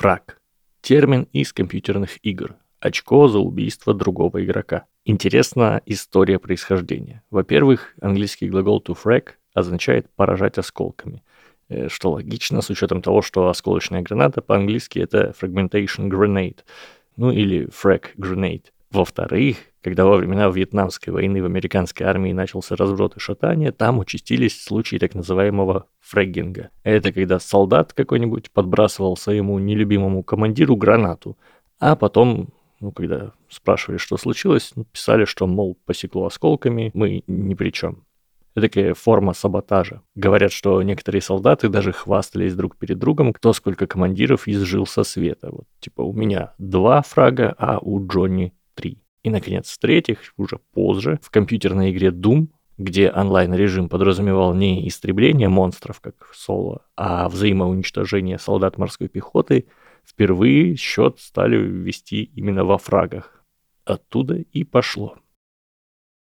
Фраг. Термин из компьютерных игр. Очко за убийство другого игрока. Интересна история происхождения. Во-первых, английский глагол to frag означает поражать осколками, э, что логично с учетом того, что осколочная граната по-английски это fragmentation grenade, ну или frag grenade. Во-вторых, когда во времена Вьетнамской войны в американской армии начался разброд и шатание, там участились случаи так называемого фрэггинга. Это когда солдат какой-нибудь подбрасывал своему нелюбимому командиру гранату, а потом, ну, когда спрашивали, что случилось, писали, что, мол, посекло осколками, мы ни при чем. Это такая форма саботажа. Говорят, что некоторые солдаты даже хвастались друг перед другом, кто сколько командиров изжил со света. Вот, типа, у меня два фрага, а у Джонни три. И, наконец, в-третьих, уже позже, в компьютерной игре Doom, где онлайн-режим подразумевал не истребление монстров, как соло, а взаимоуничтожение солдат морской пехоты, впервые счет стали вести именно во фрагах. Оттуда и пошло.